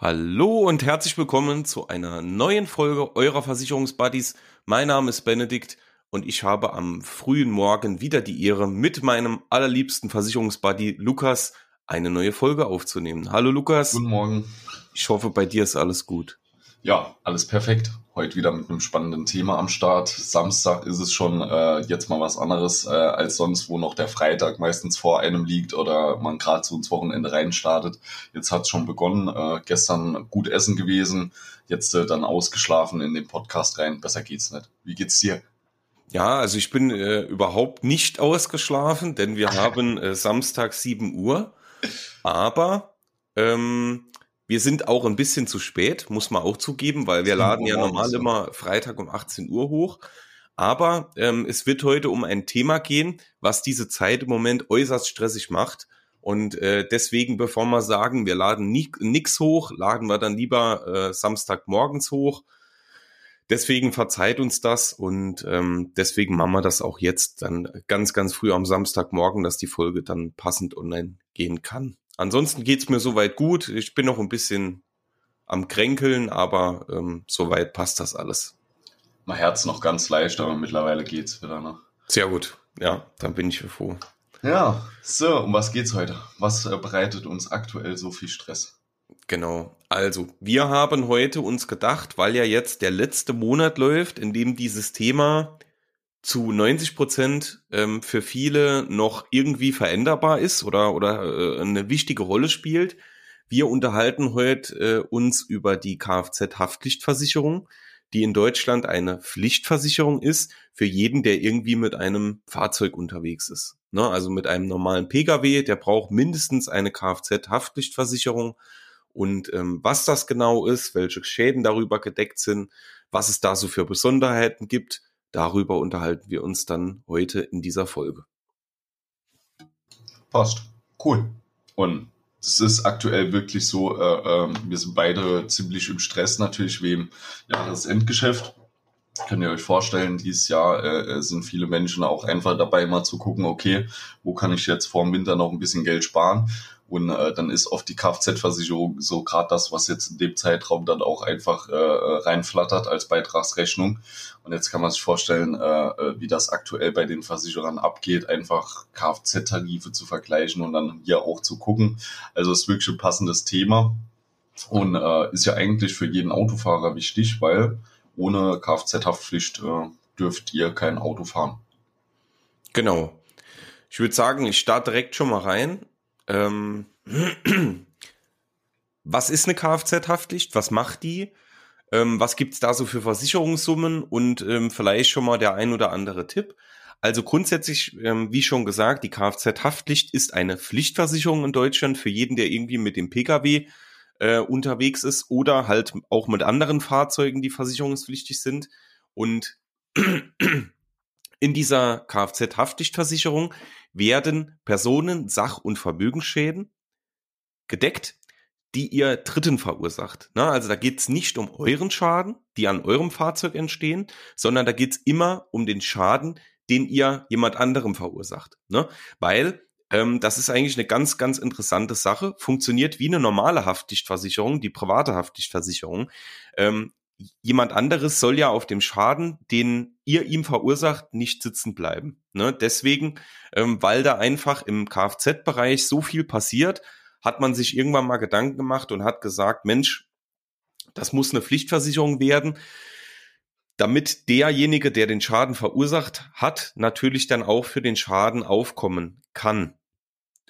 Hallo und herzlich willkommen zu einer neuen Folge eurer Versicherungsbuddies. Mein Name ist Benedikt und ich habe am frühen Morgen wieder die Ehre, mit meinem allerliebsten Versicherungsbuddy Lukas eine neue Folge aufzunehmen. Hallo Lukas. Guten Morgen. Ich hoffe, bei dir ist alles gut. Ja, alles perfekt. Heute wieder mit einem spannenden Thema am Start. Samstag ist es schon äh, jetzt mal was anderes äh, als sonst, wo noch der Freitag meistens vor einem liegt oder man gerade so ins Wochenende reinstartet. Jetzt hat es schon begonnen. Äh, gestern gut essen gewesen, jetzt äh, dann ausgeschlafen in den Podcast rein. Besser geht's nicht. Wie geht's dir? Ja, also ich bin äh, überhaupt nicht ausgeschlafen, denn wir haben äh, Samstag 7 Uhr. Aber ähm, wir sind auch ein bisschen zu spät, muss man auch zugeben, weil wir laden ja normal immer Freitag um 18 Uhr hoch. Aber ähm, es wird heute um ein Thema gehen, was diese Zeit im Moment äußerst stressig macht. Und äh, deswegen, bevor wir sagen, wir laden nie, nix hoch, laden wir dann lieber äh, Samstagmorgens hoch. Deswegen verzeiht uns das und ähm, deswegen machen wir das auch jetzt dann ganz, ganz früh am Samstagmorgen, dass die Folge dann passend online gehen kann. Ansonsten geht's mir soweit gut. Ich bin noch ein bisschen am Kränkeln, aber ähm, soweit passt das alles. Mein Herz noch ganz leicht, aber mittlerweile geht's wieder noch. Sehr gut. Ja, dann bin ich froh. Ja, so, um was geht's heute? Was äh, bereitet uns aktuell so viel Stress? Genau. Also, wir haben heute uns gedacht, weil ja jetzt der letzte Monat läuft, in dem dieses Thema zu 90 Prozent ähm, für viele noch irgendwie veränderbar ist oder, oder äh, eine wichtige Rolle spielt. Wir unterhalten heute äh, uns über die Kfz-Haftpflichtversicherung, die in Deutschland eine Pflichtversicherung ist für jeden, der irgendwie mit einem Fahrzeug unterwegs ist. Ne? Also mit einem normalen Pkw, der braucht mindestens eine Kfz-Haftpflichtversicherung. Und ähm, was das genau ist, welche Schäden darüber gedeckt sind, was es da so für Besonderheiten gibt, Darüber unterhalten wir uns dann heute in dieser Folge. Passt. Cool. Und es ist aktuell wirklich so, äh, äh, wir sind beide ziemlich im Stress natürlich wegen Jahresendgeschäft. Könnt ihr euch vorstellen, dieses Jahr äh, sind viele Menschen auch einfach dabei, mal zu gucken, okay, wo kann ich jetzt vor dem Winter noch ein bisschen Geld sparen? Und äh, dann ist oft die Kfz-Versicherung so gerade das, was jetzt in dem Zeitraum dann auch einfach äh, reinflattert als Beitragsrechnung. Und jetzt kann man sich vorstellen, äh, äh wie das aktuell bei den Versicherern abgeht, einfach Kfz-Tarife zu vergleichen und dann hier auch zu gucken. Also ist wirklich ein passendes Thema und äh, ist ja eigentlich für jeden Autofahrer wichtig, weil ohne Kfz-Haftpflicht äh, dürft ihr kein Auto fahren. Genau. Ich würde sagen, ich starte direkt schon mal rein. Ähm, was ist eine Kfz-Haftpflicht? Was macht die? Ähm, was gibt's da so für Versicherungssummen? Und ähm, vielleicht schon mal der ein oder andere Tipp. Also grundsätzlich, ähm, wie schon gesagt, die Kfz-Haftpflicht ist eine Pflichtversicherung in Deutschland für jeden, der irgendwie mit dem Pkw äh, unterwegs ist oder halt auch mit anderen Fahrzeugen, die versicherungspflichtig sind. Und in dieser Kfz-Haftpflichtversicherung werden Personen, Sach- und Vermögensschäden gedeckt, die ihr Dritten verursacht. Na, also da geht's nicht um euren Schaden, die an eurem Fahrzeug entstehen, sondern da geht's immer um den Schaden, den ihr jemand anderem verursacht. Ne? Weil ähm, das ist eigentlich eine ganz, ganz interessante Sache. Funktioniert wie eine normale Haftpflichtversicherung, die private Haftpflichtversicherung. Ähm, jemand anderes soll ja auf dem Schaden, den ihr ihm verursacht, nicht sitzen bleiben. Ne? Deswegen, ähm, weil da einfach im Kfz-Bereich so viel passiert, hat man sich irgendwann mal Gedanken gemacht und hat gesagt, Mensch, das muss eine Pflichtversicherung werden, damit derjenige, der den Schaden verursacht hat, natürlich dann auch für den Schaden aufkommen kann.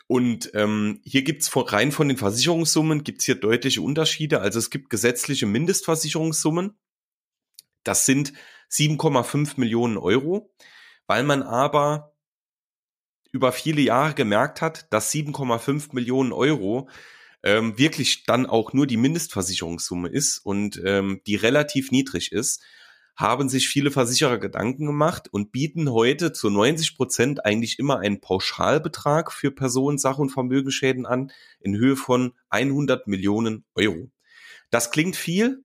Und ähm, hier gibt's von, rein von den Versicherungssummen gibt's hier deutliche Unterschiede. Also es gibt gesetzliche Mindestversicherungssummen. Das sind 7,5 Millionen Euro, weil man aber über viele Jahre gemerkt hat, dass 7,5 Millionen Euro ähm, wirklich dann auch nur die Mindestversicherungssumme ist und ähm, die relativ niedrig ist haben sich viele Versicherer Gedanken gemacht und bieten heute zu 90 Prozent eigentlich immer einen Pauschalbetrag für Personen, Sach- und Vermögensschäden an in Höhe von 100 Millionen Euro. Das klingt viel,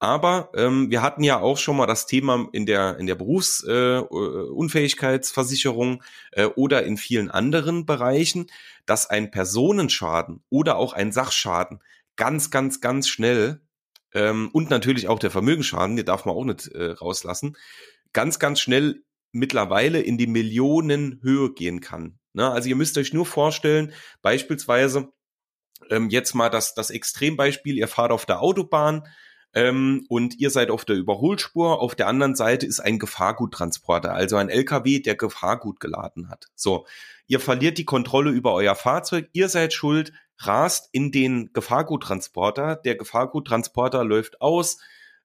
aber ähm, wir hatten ja auch schon mal das Thema in der in der Berufsunfähigkeitsversicherung äh, äh, oder in vielen anderen Bereichen, dass ein Personenschaden oder auch ein Sachschaden ganz, ganz, ganz schnell ähm, und natürlich auch der Vermögensschaden, den darf man auch nicht äh, rauslassen, ganz, ganz schnell mittlerweile in die Millionenhöhe gehen kann. Ne? Also ihr müsst euch nur vorstellen, beispielsweise ähm, jetzt mal das, das Extrembeispiel, ihr fahrt auf der Autobahn, ähm, und ihr seid auf der Überholspur. Auf der anderen Seite ist ein Gefahrguttransporter, also ein LKW, der Gefahrgut geladen hat. So, ihr verliert die Kontrolle über euer Fahrzeug, ihr seid schuld, rast in den Gefahrguttransporter, der Gefahrguttransporter läuft aus,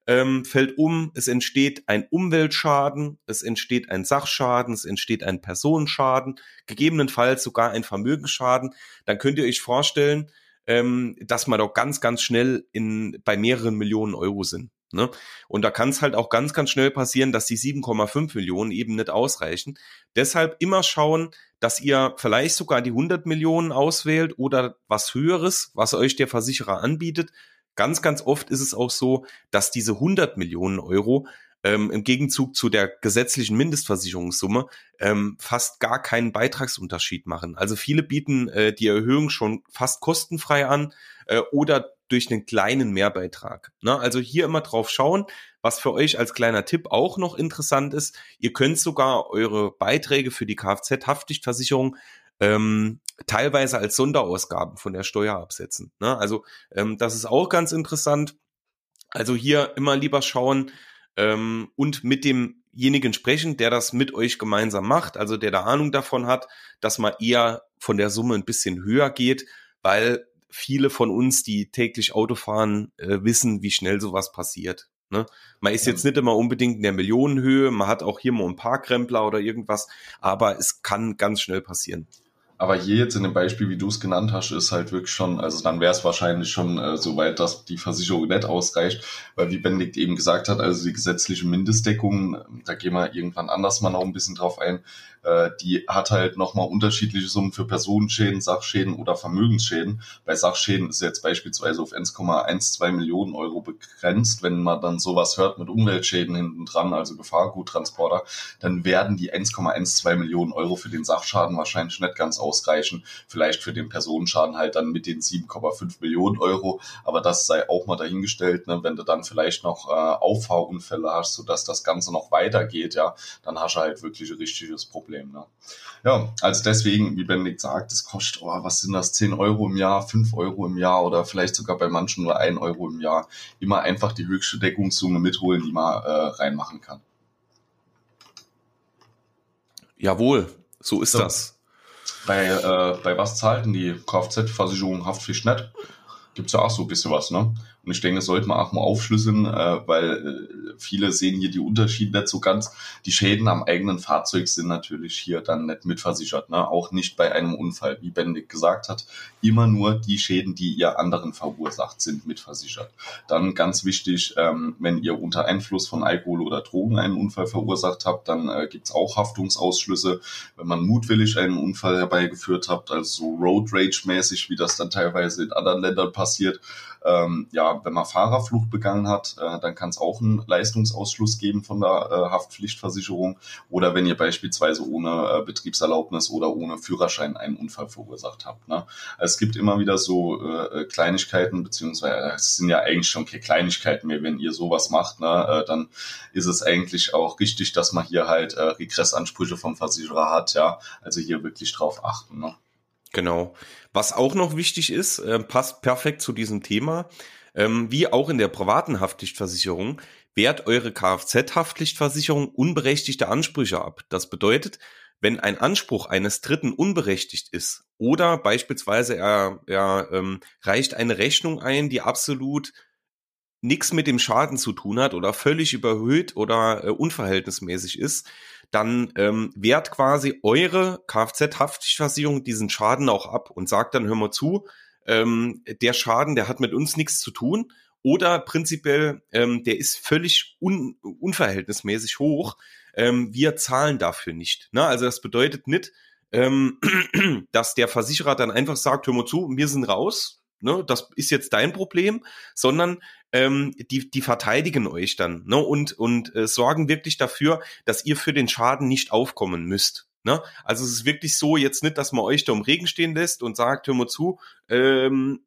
ähm, fällt um, es entsteht ein Umweltschaden, es entsteht ein Sachschaden, es entsteht ein Personenschaden, gegebenenfalls sogar ein Vermögensschaden, dann könnt ihr euch vorstellen, ähm, dass man doch ganz, ganz schnell in, bei mehreren Millionen Euro sind. Ne? Und da kann es halt auch ganz, ganz schnell passieren, dass die 7,5 Millionen eben nicht ausreichen. Deshalb immer schauen, dass ihr vielleicht sogar die 100 Millionen auswählt oder was Höheres, was euch der Versicherer anbietet. Ganz, ganz oft ist es auch so, dass diese 100 Millionen Euro ähm, im Gegenzug zu der gesetzlichen Mindestversicherungssumme ähm, fast gar keinen Beitragsunterschied machen. Also viele bieten äh, die Erhöhung schon fast kostenfrei an äh, oder durch einen kleinen Mehrbeitrag. Ne? Also hier immer drauf schauen, was für euch als kleiner Tipp auch noch interessant ist. Ihr könnt sogar eure Beiträge für die Kfz-Haftpflichtversicherung ähm, teilweise als Sonderausgaben von der Steuer absetzen. Ne? Also ähm, das ist auch ganz interessant. Also hier immer lieber schauen, ähm, und mit demjenigen sprechen, der das mit euch gemeinsam macht, also der da Ahnung davon hat, dass man eher von der Summe ein bisschen höher geht, weil viele von uns, die täglich Auto fahren, äh, wissen, wie schnell sowas passiert. Ne? Man ist jetzt nicht immer unbedingt in der Millionenhöhe, man hat auch hier mal ein paar Krempler oder irgendwas, aber es kann ganz schnell passieren. Aber hier jetzt in dem Beispiel, wie du es genannt hast, ist halt wirklich schon, also dann wäre es wahrscheinlich schon äh, so weit, dass die Versicherung nicht ausreicht, weil wie Benedikt eben gesagt hat, also die gesetzliche Mindestdeckung, da gehen wir irgendwann anders mal noch ein bisschen drauf ein, äh, die hat halt nochmal unterschiedliche Summen für Personenschäden, Sachschäden oder Vermögensschäden. Bei Sachschäden ist jetzt beispielsweise auf 1,12 Millionen Euro begrenzt. Wenn man dann sowas hört mit Umweltschäden hinten dran, also Gefahrguttransporter, dann werden die 1,12 Millionen Euro für den Sachschaden wahrscheinlich nicht ganz ausreichen. Vielleicht für den Personenschaden halt dann mit den 7,5 Millionen Euro. Aber das sei auch mal dahingestellt, ne? wenn du dann vielleicht noch äh, Auffahrunfälle hast, sodass das Ganze noch weitergeht, ja, dann hast du halt wirklich ein richtiges Problem. Problem. Ne? Ja, also deswegen, wie Benedikt sagt, es kostet, oh, was sind das, 10 Euro im Jahr, 5 Euro im Jahr oder vielleicht sogar bei manchen nur 1 Euro im Jahr. Immer einfach die höchste Deckungssumme mitholen, die man äh, reinmachen kann. Jawohl, so ist so. das. Bei, äh, bei was zahlt denn die Kfz-Versicherung Haftpflicht nicht? Gibt es ja auch so ein bisschen was, ne? Und ich denke, das sollte man auch mal aufschlüsseln, äh, weil äh, viele sehen hier die Unterschiede nicht so ganz. Die Schäden am eigenen Fahrzeug sind natürlich hier dann nicht mitversichert. Ne? Auch nicht bei einem Unfall, wie Bendig gesagt hat. Immer nur die Schäden, die ihr anderen verursacht, sind mitversichert. Dann ganz wichtig, ähm, wenn ihr unter Einfluss von Alkohol oder Drogen einen Unfall verursacht habt, dann äh, gibt's auch Haftungsausschlüsse. Wenn man mutwillig einen Unfall herbeigeführt habt, also so Road Rage mäßig, wie das dann teilweise in anderen Ländern passiert, ähm, ja, wenn man Fahrerflucht begangen hat, äh, dann kann es auch einen Leistungsausschluss geben von der äh, Haftpflichtversicherung. Oder wenn ihr beispielsweise ohne äh, Betriebserlaubnis oder ohne Führerschein einen Unfall verursacht habt. Ne? Es gibt immer wieder so äh, äh Kleinigkeiten, beziehungsweise äh, es sind ja eigentlich schon keine Kleinigkeiten mehr, wenn ihr sowas macht, ne? dann ist es eigentlich auch richtig, dass man hier halt Regressansprüche vom Versicherer hat, ja. Also hier wirklich drauf achten. Ne? Genau. Was auch noch wichtig ist, äh, passt perfekt zu diesem Thema, ähm, wie auch in der privaten Haftpflichtversicherung, wehrt eure Kfz-Haftpflichtversicherung unberechtigte Ansprüche ab. Das bedeutet, wenn ein Anspruch eines Dritten unberechtigt ist oder beispielsweise er, er ähm, reicht eine Rechnung ein, die absolut nichts mit dem Schaden zu tun hat oder völlig überhöht oder äh, unverhältnismäßig ist, dann ähm, wehrt quasi eure Kfz-Haftpflichtversicherung diesen Schaden auch ab und sagt dann, hör mal zu, ähm, der Schaden, der hat mit uns nichts zu tun oder prinzipiell, ähm, der ist völlig un unverhältnismäßig hoch. Ähm, wir zahlen dafür nicht. Ne? Also das bedeutet nicht, ähm, dass der Versicherer dann einfach sagt, hör mal zu, wir sind raus, ne, das ist jetzt dein Problem, sondern ähm, die, die verteidigen euch dann ne, und, und äh, sorgen wirklich dafür, dass ihr für den Schaden nicht aufkommen müsst. Ne? Also es ist wirklich so, jetzt nicht, dass man euch da im Regen stehen lässt und sagt, hör mal zu, ähm,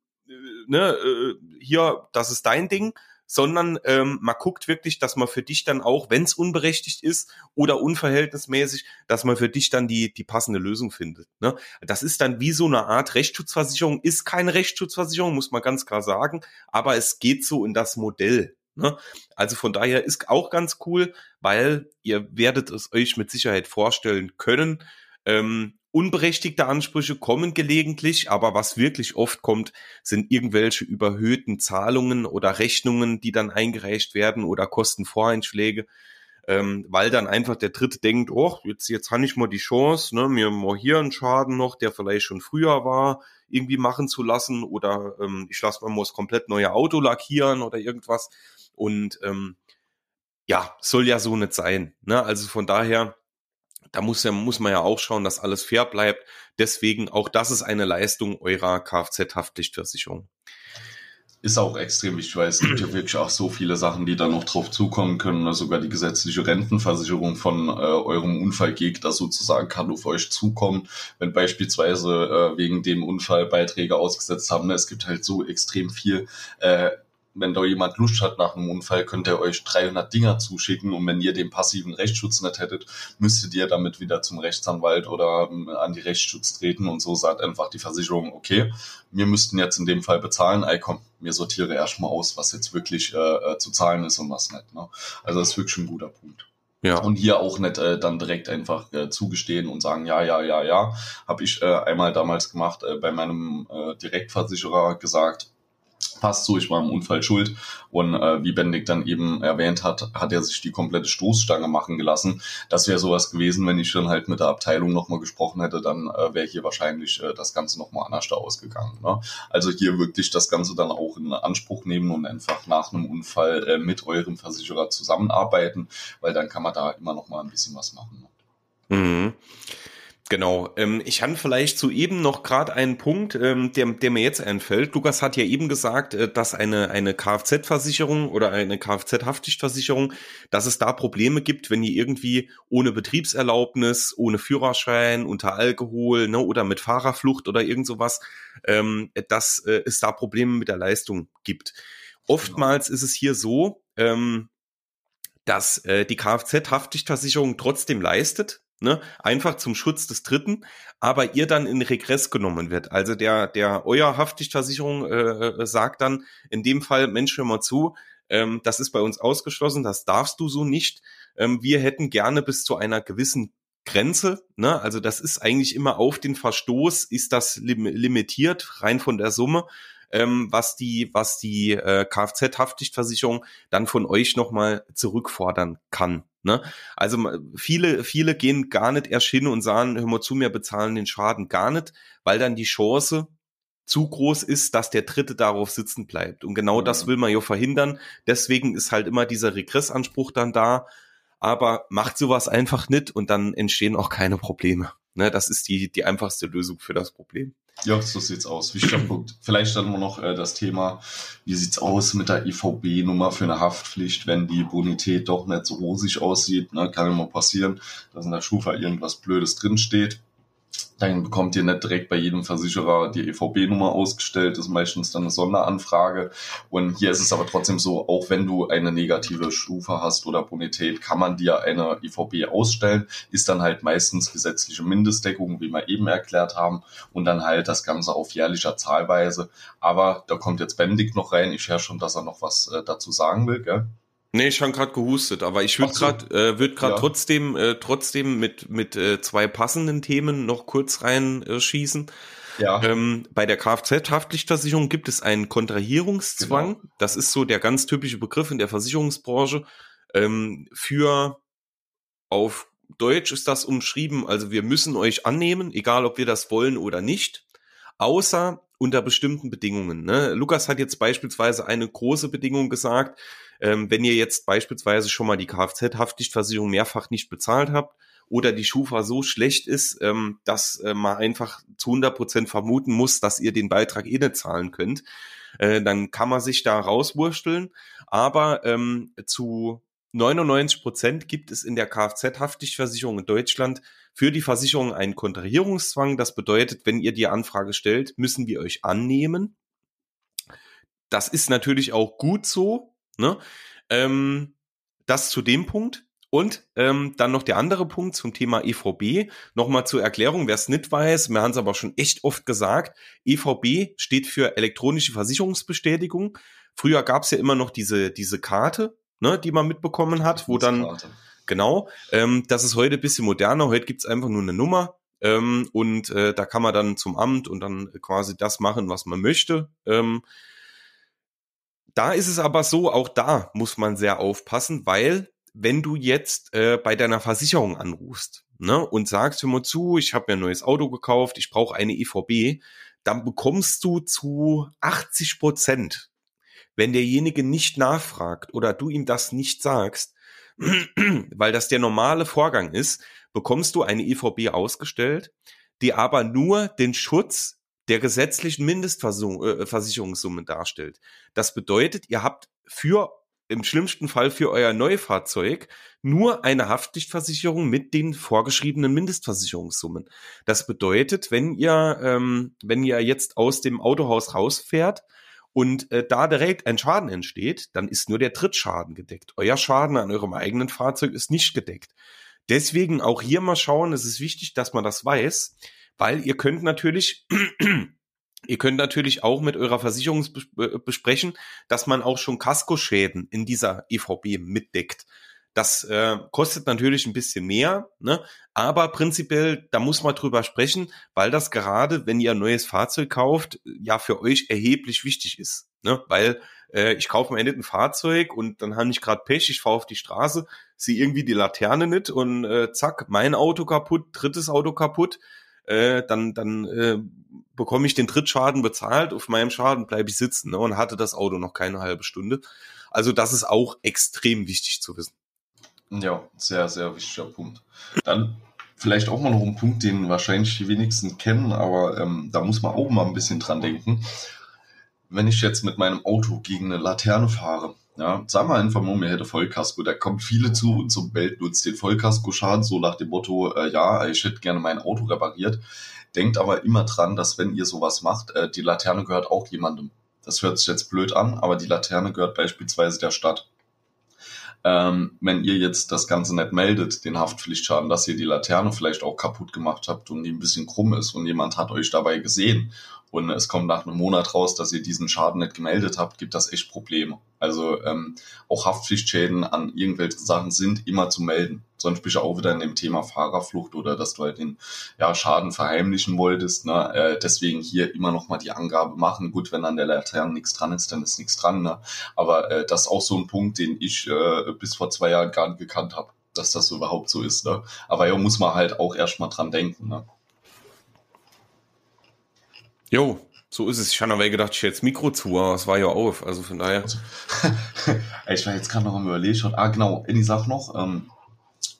ne, äh, hier, das ist dein Ding, sondern ähm, man guckt wirklich, dass man für dich dann auch, wenn es unberechtigt ist oder unverhältnismäßig, dass man für dich dann die, die passende Lösung findet. Ne? Das ist dann wie so eine Art Rechtsschutzversicherung, ist keine Rechtsschutzversicherung, muss man ganz klar sagen, aber es geht so in das Modell. Ne? Also von daher ist auch ganz cool, weil ihr werdet es euch mit Sicherheit vorstellen können. Ähm, Unberechtigte Ansprüche kommen gelegentlich, aber was wirklich oft kommt, sind irgendwelche überhöhten Zahlungen oder Rechnungen, die dann eingereicht werden oder Kostenvoreinschläge, ähm, weil dann einfach der Dritte denkt, oh, jetzt, jetzt habe ich mal die Chance, ne, mir mal hier einen Schaden noch, der vielleicht schon früher war, irgendwie machen zu lassen oder ähm, ich lasse mal das komplett neue Auto lackieren oder irgendwas und ähm, ja, soll ja so nicht sein. Ne? Also von daher da muss, ja, muss man ja auch schauen, dass alles fair bleibt. Deswegen auch das ist eine Leistung eurer Kfz-Haftpflichtversicherung. Ist auch extrem wichtig, weil es gibt ja wirklich auch so viele Sachen, die da noch drauf zukommen können. Sogar die gesetzliche Rentenversicherung von äh, eurem Unfallgegner sozusagen kann auf euch zukommen, wenn beispielsweise äh, wegen dem Unfall Beiträge ausgesetzt haben. Es gibt halt so extrem viel äh, wenn da jemand Lust hat nach einem Unfall, könnt ihr euch 300 Dinger zuschicken und wenn ihr den passiven Rechtsschutz nicht hättet, müsstet ihr damit wieder zum Rechtsanwalt oder ähm, an die Rechtsschutz treten und so sagt einfach die Versicherung, okay, wir müssten jetzt in dem Fall bezahlen, ey komm, mir sortiere erstmal aus, was jetzt wirklich äh, äh, zu zahlen ist und was nicht. Ne? Also das ist wirklich ein guter Punkt. Ja. Und hier auch nicht äh, dann direkt einfach äh, zugestehen und sagen, ja, ja, ja, ja. Habe ich äh, einmal damals gemacht, äh, bei meinem äh, Direktversicherer gesagt, passt so, ich war im Unfall schuld. Und äh, wie Bendig dann eben erwähnt hat, hat er sich die komplette Stoßstange machen gelassen. Das wäre sowas gewesen, wenn ich dann halt mit der Abteilung nochmal gesprochen hätte, dann äh, wäre hier wahrscheinlich äh, das Ganze nochmal anders da ausgegangen. Ne? Also hier wirklich das Ganze dann auch in Anspruch nehmen und einfach nach einem Unfall äh, mit eurem Versicherer zusammenarbeiten, weil dann kann man da immer nochmal ein bisschen was machen. Ne? Mhm. Genau. Ähm, ich habe vielleicht zu eben noch gerade einen Punkt, ähm, der, der mir jetzt einfällt. Lukas hat ja eben gesagt, äh, dass eine, eine Kfz-Versicherung oder eine Kfz-Haftpflichtversicherung, dass es da Probleme gibt, wenn ihr irgendwie ohne Betriebserlaubnis, ohne Führerschein, unter Alkohol ne, oder mit Fahrerflucht oder irgend sowas, ähm, dass äh, es da Probleme mit der Leistung gibt. Oftmals ist es hier so, ähm, dass äh, die Kfz-Haftpflichtversicherung trotzdem leistet, Ne? Einfach zum Schutz des Dritten, aber ihr dann in Regress genommen wird. Also der, der euer Haftpflichtversicherung äh, äh, sagt dann in dem Fall, Mensch, hör mal zu, ähm, das ist bei uns ausgeschlossen, das darfst du so nicht. Ähm, wir hätten gerne bis zu einer gewissen Grenze, ne? also das ist eigentlich immer auf den Verstoß, ist das lim limitiert, rein von der Summe ähm, was die, was die äh, Kfz-Haftpflichtversicherung dann von euch nochmal zurückfordern kann. Ne? Also viele, viele gehen gar nicht erst hin und sagen, hör mal zu, mir bezahlen den Schaden gar nicht, weil dann die Chance zu groß ist, dass der Dritte darauf sitzen bleibt. Und genau das mhm. will man ja verhindern. Deswegen ist halt immer dieser Regressanspruch dann da. Aber macht sowas einfach nicht und dann entstehen auch keine Probleme. Ne, das ist die, die einfachste Lösung für das Problem. Ja, so sieht's aus. Wichtiger Punkt. Vielleicht dann nur noch äh, das Thema, wie sieht's aus mit der IVB-Nummer für eine Haftpflicht, wenn die Bonität doch nicht so rosig aussieht. Ne? Kann immer passieren, dass in der Schufa irgendwas Blödes drinsteht dann bekommt ihr nicht direkt bei jedem Versicherer die EVB-Nummer ausgestellt, das ist meistens dann eine Sonderanfrage. Und hier ist es aber trotzdem so, auch wenn du eine negative Stufe hast oder Bonität, kann man dir eine EVB ausstellen, ist dann halt meistens gesetzliche Mindestdeckung, wie wir eben erklärt haben, und dann halt das Ganze auf jährlicher Zahlweise. Aber da kommt jetzt Bendig noch rein, ich höre schon, dass er noch was äh, dazu sagen will, gell? Nee, ich habe gerade gehustet, aber ich würde so. gerade äh, würd ja. trotzdem äh, trotzdem mit mit äh, zwei passenden Themen noch kurz rein äh. Ja. Ähm, bei der Kfz-Haftpflichtversicherung gibt es einen Kontrahierungszwang. Genau. Das ist so der ganz typische Begriff in der Versicherungsbranche. Ähm, für auf Deutsch ist das umschrieben, also wir müssen euch annehmen, egal ob wir das wollen oder nicht, außer unter bestimmten Bedingungen. Ne? Lukas hat jetzt beispielsweise eine große Bedingung gesagt, ähm, wenn ihr jetzt beispielsweise schon mal die Kfz-Haftpflichtversicherung mehrfach nicht bezahlt habt oder die Schufa so schlecht ist, ähm, dass äh, man einfach zu 100 Prozent vermuten muss, dass ihr den Beitrag eh nicht zahlen könnt, äh, dann kann man sich da rauswursteln. Aber ähm, zu 99 Prozent gibt es in der Kfz-Haftpflichtversicherung in Deutschland für die Versicherung einen Kontrahierungszwang. Das bedeutet, wenn ihr die Anfrage stellt, müssen wir euch annehmen das ist natürlich auch gut so. Ne? Ähm, das zu dem Punkt. Und ähm, dann noch der andere Punkt zum Thema EVB. Nochmal zur Erklärung, wer es nicht weiß, wir haben es aber schon echt oft gesagt, EVB steht für elektronische Versicherungsbestätigung. Früher gab es ja immer noch diese, diese Karte, ne, die man mitbekommen hat, wo dann, genau, ähm, das ist heute ein bisschen moderner, heute gibt's einfach nur eine Nummer ähm, und äh, da kann man dann zum Amt und dann quasi das machen, was man möchte. Ähm, da ist es aber so, auch da muss man sehr aufpassen, weil wenn du jetzt äh, bei deiner Versicherung anrufst ne, und sagst, hör mal zu, ich habe mir ein neues Auto gekauft, ich brauche eine EVB, dann bekommst du zu 80 Prozent, wenn derjenige nicht nachfragt oder du ihm das nicht sagst, weil das der normale Vorgang ist, bekommst du eine EVB ausgestellt, die aber nur den Schutz der gesetzlichen Mindestversicherungssumme äh, darstellt. Das bedeutet, ihr habt für im schlimmsten Fall für euer Neufahrzeug nur eine Haftpflichtversicherung mit den vorgeschriebenen Mindestversicherungssummen. Das bedeutet, wenn ihr, ähm, wenn ihr jetzt aus dem Autohaus rausfährt und äh, da direkt ein Schaden entsteht, dann ist nur der Trittschaden gedeckt. Euer Schaden an eurem eigenen Fahrzeug ist nicht gedeckt. Deswegen auch hier mal schauen, es ist wichtig, dass man das weiß, weil ihr könnt natürlich Ihr könnt natürlich auch mit eurer Versicherung besprechen, dass man auch schon Kaskoschäden in dieser EVB mitdeckt. Das äh, kostet natürlich ein bisschen mehr, ne? aber prinzipiell, da muss man drüber sprechen, weil das gerade, wenn ihr ein neues Fahrzeug kauft, ja für euch erheblich wichtig ist. Ne? Weil äh, ich kaufe mir nicht ein Fahrzeug und dann habe ich gerade Pech, ich fahre auf die Straße, sehe irgendwie die Laterne nicht und äh, zack, mein Auto kaputt, drittes Auto kaputt äh, dann, dann äh, bekomme ich den Trittschaden bezahlt, auf meinem Schaden bleibe ich sitzen ne, und hatte das Auto noch keine halbe Stunde. Also das ist auch extrem wichtig zu wissen. Ja, sehr, sehr wichtiger Punkt. Dann vielleicht auch mal noch ein Punkt, den wahrscheinlich die wenigsten kennen, aber ähm, da muss man auch mal ein bisschen dran denken. Wenn ich jetzt mit meinem Auto gegen eine Laterne fahre, ja, sagen wir einfach mal, mir hätte Vollkasko. Da kommen viele zu und zum Welt nutzt den Vollkasko-Schaden, so nach dem Motto, äh, ja, ich hätte gerne mein Auto repariert. Denkt aber immer dran, dass wenn ihr sowas macht, äh, die Laterne gehört auch jemandem. Das hört sich jetzt blöd an, aber die Laterne gehört beispielsweise der Stadt. Ähm, wenn ihr jetzt das Ganze nicht meldet, den Haftpflichtschaden, dass ihr die Laterne vielleicht auch kaputt gemacht habt und die ein bisschen krumm ist und jemand hat euch dabei gesehen und es kommt nach einem Monat raus, dass ihr diesen Schaden nicht gemeldet habt, gibt das echt Probleme. Also ähm, auch Haftpflichtschäden an irgendwelche Sachen sind immer zu melden. Sonst bist du auch wieder in dem Thema Fahrerflucht oder dass du halt den ja, Schaden verheimlichen wolltest. Ne? Äh, deswegen hier immer noch mal die Angabe machen. Gut, wenn an der Laterne nichts dran ist, dann ist nichts dran. Ne? Aber äh, das ist auch so ein Punkt, den ich äh, bis vor zwei Jahren gar nicht gekannt habe, dass das überhaupt so ist. Ne? Aber ja, muss man halt auch erstmal dran denken. Ne? Jo, so ist es. Ich habe aber gedacht, ich jetzt Mikro zu, aber es war ja auf. Also von daher. ich war jetzt gerade noch am überlegen. Ah, genau. Any Sache noch. Ähm,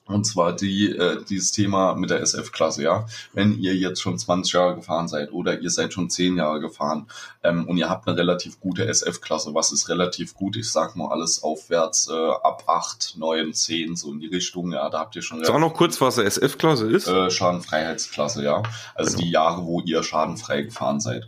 und zwar die, äh, dieses Thema mit der SF-Klasse, ja. Wenn ihr jetzt schon 20 Jahre gefahren seid oder ihr seid schon 10 Jahre gefahren ähm, und ihr habt eine relativ gute SF-Klasse, was ist relativ gut? Ich sag mal alles aufwärts äh, ab 8, 9, 10, so in die Richtung, ja, da habt ihr schon. Sag noch kurz, was eine SF-Klasse ist. Äh, Schadenfreiheitsklasse, ja. Also genau. die Jahre, wo ihr schadenfrei gefahren seid.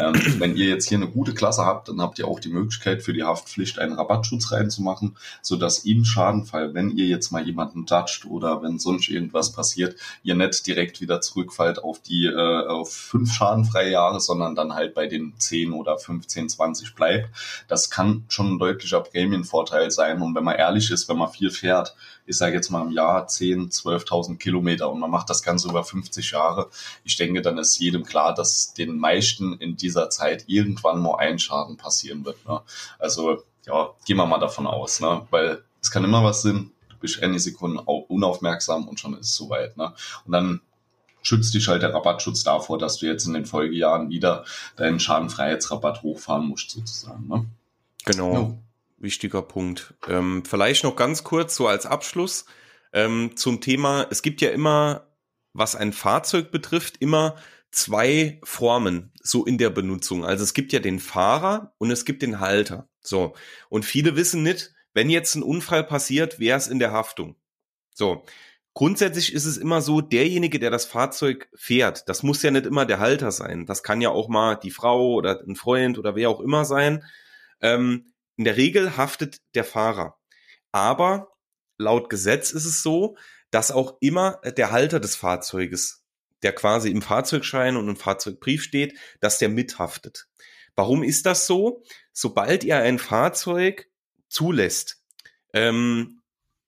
Ähm, wenn ihr jetzt hier eine gute Klasse habt, dann habt ihr auch die Möglichkeit für die Haftpflicht einen Rabattschutz reinzumachen, sodass im Schadenfall, wenn ihr jetzt mal jemanden toucht, rutscht oder wenn sonst irgendwas passiert, ihr nicht direkt wieder zurückfallt auf die äh, auf fünf schadenfreie Jahre, sondern dann halt bei den 10 oder 15, 20 bleibt. Das kann schon ein deutlicher Prämienvorteil sein. Und wenn man ehrlich ist, wenn man viel fährt, ich sage jetzt mal im Jahr 10, 12.000 Kilometer und man macht das Ganze über 50 Jahre, ich denke, dann ist jedem klar, dass den meisten in dieser Zeit irgendwann mal ein Schaden passieren wird. Ne? Also ja, gehen wir mal davon aus, ne? weil es kann immer was sein, bist eine Sekunde unaufmerksam und schon ist es soweit. Ne? Und dann schützt dich halt der Rabattschutz davor, dass du jetzt in den Folgejahren wieder deinen Schadenfreiheitsrabatt hochfahren musst, sozusagen. Ne? Genau. Ja. Wichtiger Punkt. Ähm, vielleicht noch ganz kurz so als Abschluss ähm, zum Thema, es gibt ja immer, was ein Fahrzeug betrifft, immer zwei Formen so in der Benutzung. Also es gibt ja den Fahrer und es gibt den Halter. So. Und viele wissen nicht, wenn jetzt ein Unfall passiert, wer ist in der Haftung? So. Grundsätzlich ist es immer so, derjenige, der das Fahrzeug fährt, das muss ja nicht immer der Halter sein. Das kann ja auch mal die Frau oder ein Freund oder wer auch immer sein. Ähm, in der Regel haftet der Fahrer. Aber laut Gesetz ist es so, dass auch immer der Halter des Fahrzeuges, der quasi im Fahrzeugschein und im Fahrzeugbrief steht, dass der mithaftet. Warum ist das so? Sobald ihr ein Fahrzeug zulässt, ähm,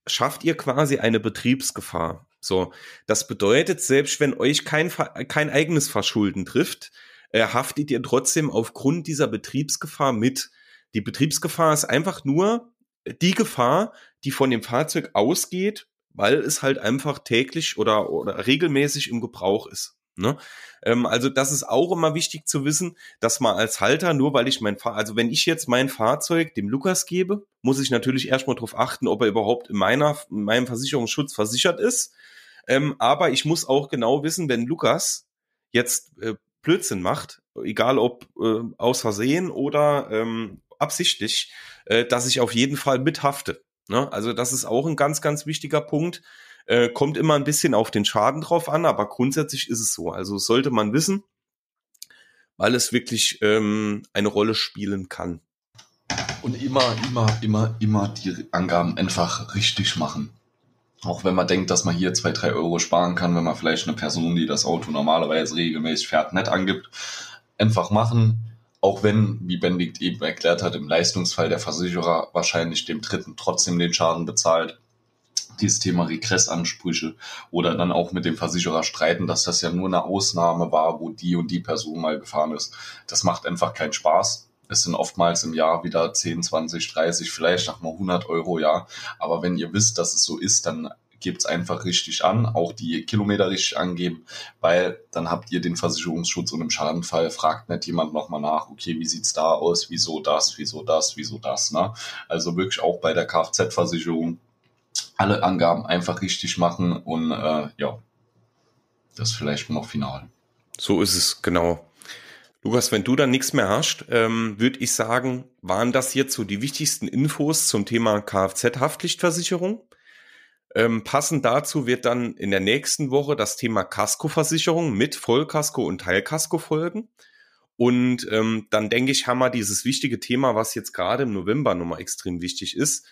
schafft ihr quasi eine Betriebsgefahr. So, das bedeutet, selbst wenn euch kein, kein eigenes Verschulden trifft, äh, haftet ihr trotzdem aufgrund dieser Betriebsgefahr mit. Die Betriebsgefahr ist einfach nur die Gefahr, die von dem Fahrzeug ausgeht, weil es halt einfach täglich oder, oder regelmäßig im Gebrauch ist. Ne? Ähm, also das ist auch immer wichtig zu wissen, dass man als Halter, nur weil ich mein Fahr also wenn ich jetzt mein Fahrzeug dem Lukas gebe, muss ich natürlich erstmal darauf achten, ob er überhaupt in, meiner, in meinem Versicherungsschutz versichert ist. Ähm, aber ich muss auch genau wissen, wenn Lukas jetzt äh, Blödsinn macht, egal ob äh, aus Versehen oder ähm, absichtlich, äh, dass ich auf jeden Fall mithafte. Ne? Also das ist auch ein ganz, ganz wichtiger Punkt. Äh, kommt immer ein bisschen auf den Schaden drauf an, aber grundsätzlich ist es so. Also sollte man wissen, weil es wirklich ähm, eine Rolle spielen kann. Und immer, immer, immer, immer die Angaben einfach richtig machen. Auch wenn man denkt, dass man hier zwei, drei Euro sparen kann, wenn man vielleicht eine Person, die das Auto normalerweise regelmäßig fährt, nett angibt. Einfach machen. Auch wenn, wie Benedikt eben erklärt hat, im Leistungsfall der Versicherer wahrscheinlich dem Dritten trotzdem den Schaden bezahlt. Dieses Thema Regressansprüche oder dann auch mit dem Versicherer streiten, dass das ja nur eine Ausnahme war, wo die und die Person mal gefahren ist. Das macht einfach keinen Spaß es sind oftmals im Jahr wieder 10, 20, 30, vielleicht auch mal 100 Euro, ja. Aber wenn ihr wisst, dass es so ist, dann gebt es einfach richtig an, auch die Kilometer richtig angeben, weil dann habt ihr den Versicherungsschutz und im Schadenfall fragt nicht jemand nochmal nach, okay, wie sieht's da aus, wieso das, wieso das, wieso das, ne? Also wirklich auch bei der Kfz-Versicherung alle Angaben einfach richtig machen und äh, ja, das vielleicht noch final. So ist es, genau. Lukas, wenn du dann nichts mehr hast, ähm, würde ich sagen, waren das jetzt so die wichtigsten Infos zum Thema Kfz-Haftpflichtversicherung. Ähm, passend dazu wird dann in der nächsten Woche das Thema Kaskoversicherung mit Vollkasko und Teilkasko folgen. Und ähm, dann denke ich, haben wir dieses wichtige Thema, was jetzt gerade im November nochmal extrem wichtig ist,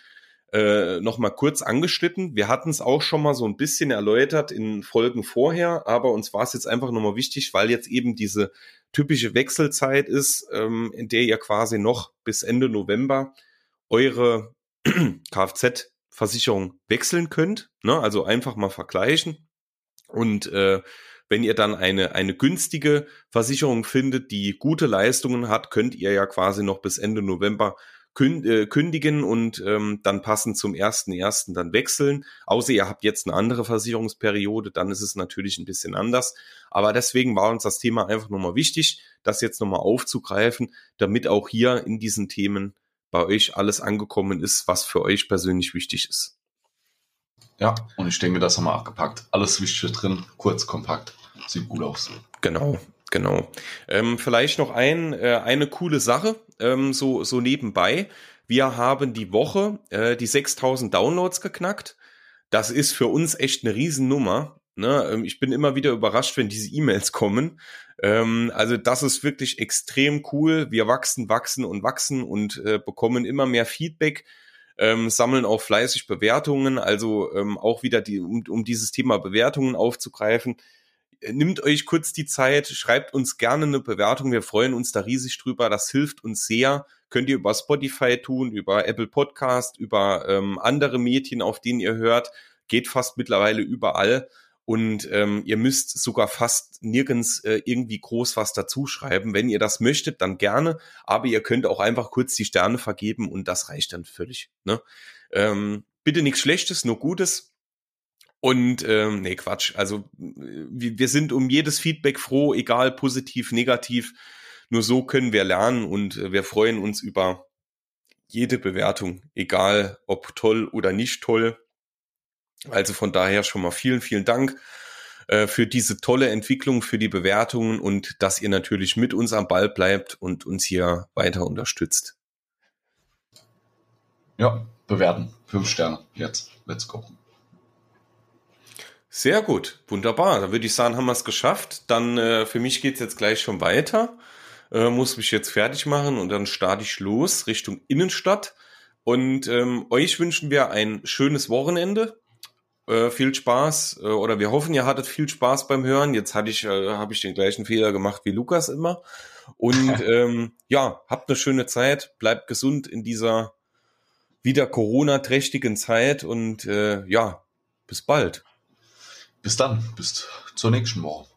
äh, nochmal kurz angeschnitten. Wir hatten es auch schon mal so ein bisschen erläutert in Folgen vorher, aber uns war es jetzt einfach nochmal wichtig, weil jetzt eben diese typische Wechselzeit ist, ähm, in der ihr quasi noch bis Ende November eure Kfz-Versicherung wechseln könnt. Ne? Also einfach mal vergleichen. Und äh, wenn ihr dann eine, eine günstige Versicherung findet, die gute Leistungen hat, könnt ihr ja quasi noch bis Ende November kündigen und ähm, dann passend zum ersten ersten dann wechseln. Außer ihr habt jetzt eine andere Versicherungsperiode, dann ist es natürlich ein bisschen anders. Aber deswegen war uns das Thema einfach nochmal wichtig, das jetzt nochmal aufzugreifen, damit auch hier in diesen Themen bei euch alles angekommen ist, was für euch persönlich wichtig ist. Ja, und ich denke, das haben wir abgepackt. Alles Wichtige drin, kurz, kompakt. Sieht gut aus. Genau. Genau. Ähm, vielleicht noch ein, äh, eine coole Sache, ähm, so, so nebenbei. Wir haben die Woche äh, die 6000 Downloads geknackt. Das ist für uns echt eine Riesennummer. Ne? Ähm, ich bin immer wieder überrascht, wenn diese E-Mails kommen. Ähm, also das ist wirklich extrem cool. Wir wachsen, wachsen und wachsen und äh, bekommen immer mehr Feedback. Ähm, sammeln auch fleißig Bewertungen, also ähm, auch wieder die, um, um dieses Thema Bewertungen aufzugreifen nimmt euch kurz die Zeit, schreibt uns gerne eine Bewertung. Wir freuen uns da riesig drüber. Das hilft uns sehr. Könnt ihr über Spotify tun, über Apple Podcast, über ähm, andere Medien, auf denen ihr hört. Geht fast mittlerweile überall. Und ähm, ihr müsst sogar fast nirgends äh, irgendwie groß was dazu schreiben. Wenn ihr das möchtet, dann gerne. Aber ihr könnt auch einfach kurz die Sterne vergeben und das reicht dann völlig. Ne? Ähm, bitte nichts Schlechtes, nur Gutes und ähm, nee, Quatsch. Also wir sind um jedes Feedback froh, egal positiv, negativ. Nur so können wir lernen und äh, wir freuen uns über jede Bewertung, egal ob toll oder nicht toll. Also von daher schon mal vielen, vielen Dank äh, für diese tolle Entwicklung, für die Bewertungen und dass ihr natürlich mit uns am Ball bleibt und uns hier weiter unterstützt. Ja, bewerten. Fünf Sterne. Jetzt. Let's go. Sehr gut, wunderbar. Da würde ich sagen, haben wir es geschafft. Dann äh, für mich geht's jetzt gleich schon weiter. Äh, muss mich jetzt fertig machen und dann starte ich los Richtung Innenstadt. Und ähm, euch wünschen wir ein schönes Wochenende. Äh, viel Spaß äh, oder wir hoffen, ihr hattet viel Spaß beim Hören. Jetzt hatte ich, äh, habe ich den gleichen Fehler gemacht wie Lukas immer. Und ähm, ja, habt eine schöne Zeit, bleibt gesund in dieser wieder Corona-trächtigen Zeit und äh, ja, bis bald. Bis dann, bis zur nächsten Woche.